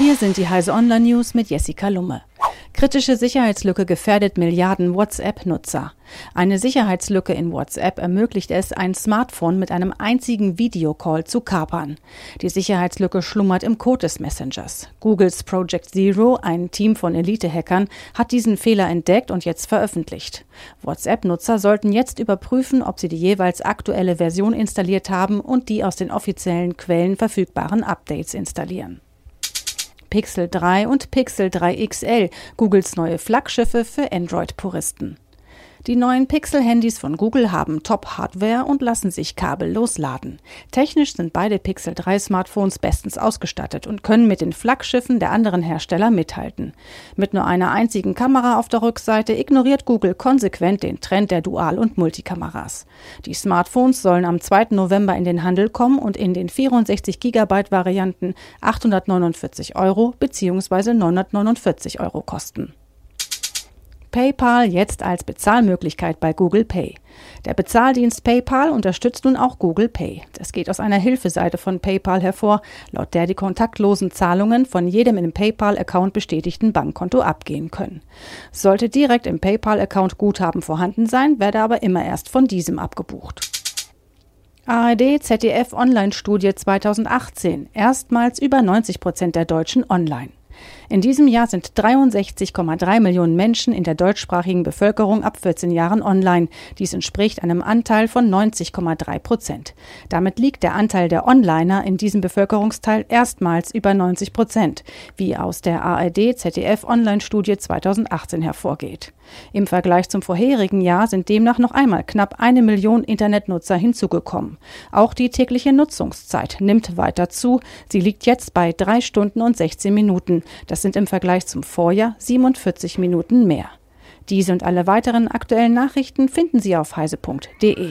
Hier sind die Heise Online News mit Jessica Lumme. Kritische Sicherheitslücke gefährdet Milliarden WhatsApp-Nutzer. Eine Sicherheitslücke in WhatsApp ermöglicht es, ein Smartphone mit einem einzigen Videocall zu kapern. Die Sicherheitslücke schlummert im Code des Messengers. Googles Project Zero, ein Team von Elite-Hackern, hat diesen Fehler entdeckt und jetzt veröffentlicht. WhatsApp-Nutzer sollten jetzt überprüfen, ob sie die jeweils aktuelle Version installiert haben und die aus den offiziellen Quellen verfügbaren Updates installieren. Pixel 3 und Pixel 3 XL, Googles neue Flaggschiffe für Android-Puristen. Die neuen Pixel-Handys von Google haben Top-Hardware und lassen sich kabellos laden. Technisch sind beide Pixel 3 Smartphones bestens ausgestattet und können mit den Flaggschiffen der anderen Hersteller mithalten. Mit nur einer einzigen Kamera auf der Rückseite ignoriert Google konsequent den Trend der Dual- und Multikameras. Die Smartphones sollen am 2. November in den Handel kommen und in den 64 GB Varianten 849 Euro bzw. 949 Euro kosten. PayPal jetzt als Bezahlmöglichkeit bei Google Pay. Der Bezahldienst PayPal unterstützt nun auch Google Pay. Das geht aus einer Hilfeseite von PayPal hervor, laut der die kontaktlosen Zahlungen von jedem im PayPal-Account bestätigten Bankkonto abgehen können. Sollte direkt im PayPal-Account Guthaben vorhanden sein, werde aber immer erst von diesem abgebucht. ARD ZDF Online-Studie 2018. Erstmals über 90 Prozent der Deutschen online. In diesem Jahr sind 63,3 Millionen Menschen in der deutschsprachigen Bevölkerung ab 14 Jahren online. Dies entspricht einem Anteil von 90,3 Prozent. Damit liegt der Anteil der Onliner in diesem Bevölkerungsteil erstmals über 90 Prozent, wie aus der ARD ZDF Online-Studie 2018 hervorgeht. Im Vergleich zum vorherigen Jahr sind demnach noch einmal knapp eine Million Internetnutzer hinzugekommen. Auch die tägliche Nutzungszeit nimmt weiter zu. Sie liegt jetzt bei drei Stunden und 16 Minuten. Das sind im Vergleich zum Vorjahr 47 Minuten mehr. Diese und alle weiteren aktuellen Nachrichten finden Sie auf heise.de.